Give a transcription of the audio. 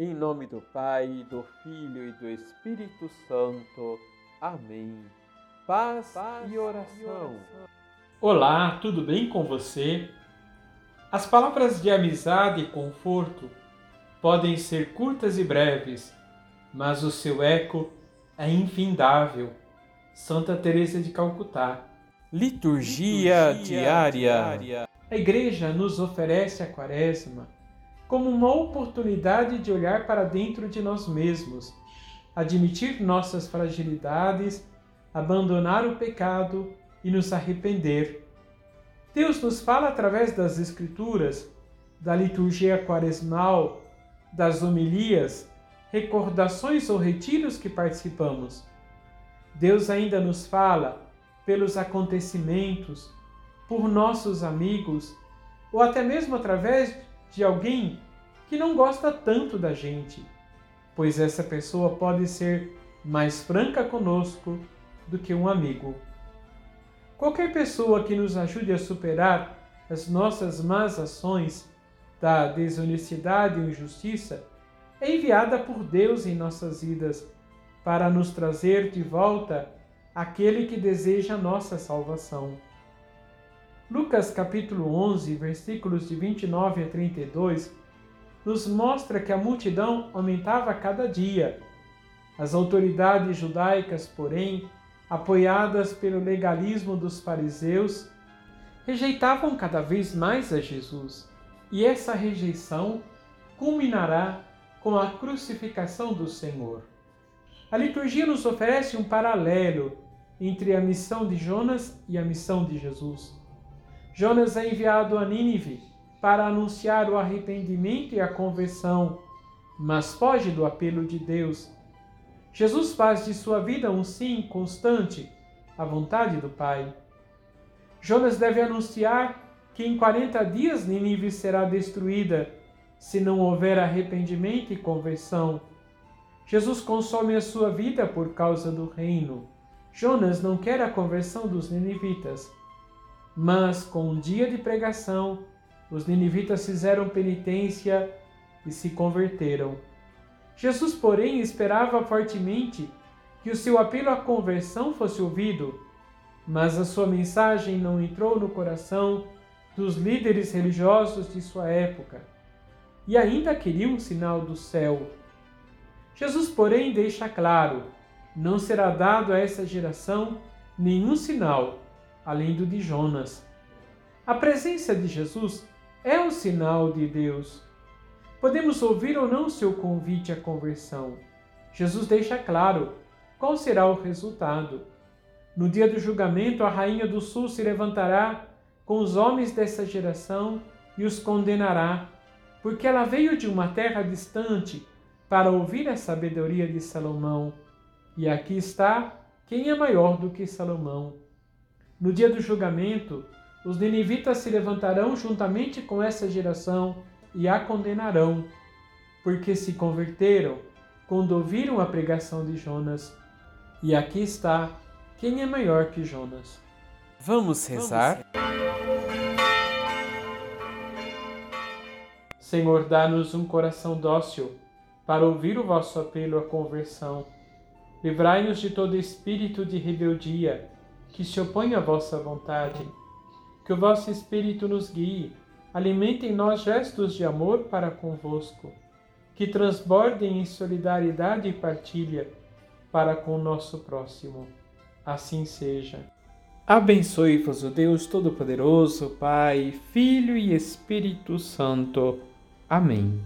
Em nome do Pai, do Filho e do Espírito Santo. Amém. Paz, Paz e, oração. e oração. Olá, tudo bem com você? As palavras de amizade e conforto podem ser curtas e breves, mas o seu eco é infindável. Santa Teresa de Calcutá. Liturgia, Liturgia diária. diária. A igreja nos oferece a quaresma como uma oportunidade de olhar para dentro de nós mesmos, admitir nossas fragilidades, abandonar o pecado e nos arrepender. Deus nos fala através das Escrituras, da liturgia quaresmal, das homilias, recordações ou retiros que participamos. Deus ainda nos fala pelos acontecimentos, por nossos amigos, ou até mesmo através de alguém que não gosta tanto da gente, pois essa pessoa pode ser mais franca conosco do que um amigo. Qualquer pessoa que nos ajude a superar as nossas más ações da desonestidade e injustiça é enviada por Deus em nossas vidas para nos trazer de volta aquele que deseja a nossa salvação. Lucas capítulo 11, versículos de 29 a 32, nos mostra que a multidão aumentava cada dia. As autoridades judaicas, porém, apoiadas pelo legalismo dos fariseus, rejeitavam cada vez mais a Jesus, e essa rejeição culminará com a crucificação do Senhor. A liturgia nos oferece um paralelo entre a missão de Jonas e a missão de Jesus. Jonas é enviado a Nínive para anunciar o arrependimento e a conversão, mas foge do apelo de Deus. Jesus faz de sua vida um sim constante à vontade do Pai. Jonas deve anunciar que em 40 dias Nínive será destruída se não houver arrependimento e conversão. Jesus consome a sua vida por causa do reino. Jonas não quer a conversão dos ninivitas mas com um dia de pregação, os ninivitas fizeram penitência e se converteram. Jesus, porém, esperava fortemente que o seu apelo à conversão fosse ouvido, mas a sua mensagem não entrou no coração dos líderes religiosos de sua época e ainda queriam um sinal do céu. Jesus, porém, deixa claro: não será dado a essa geração nenhum sinal além do de Jonas. A presença de Jesus é um sinal de Deus. Podemos ouvir ou não seu convite à conversão. Jesus deixa claro qual será o resultado. No dia do julgamento, a rainha do sul se levantará com os homens dessa geração e os condenará, porque ela veio de uma terra distante para ouvir a sabedoria de Salomão. E aqui está quem é maior do que Salomão. No dia do julgamento, os ninivitas se levantarão juntamente com essa geração e a condenarão, porque se converteram quando ouviram a pregação de Jonas. E aqui está quem é maior que Jonas. Vamos rezar? Senhor, dá-nos um coração dócil para ouvir o vosso apelo à conversão. Livrai-nos de todo espírito de rebeldia que se opõe à vossa vontade. Que o vosso Espírito nos guie, alimente em nós gestos de amor para convosco, que transbordem em solidariedade e partilha para com o nosso próximo. Assim seja. Abençoe-vos o Deus Todo-Poderoso, Pai, Filho e Espírito Santo. Amém.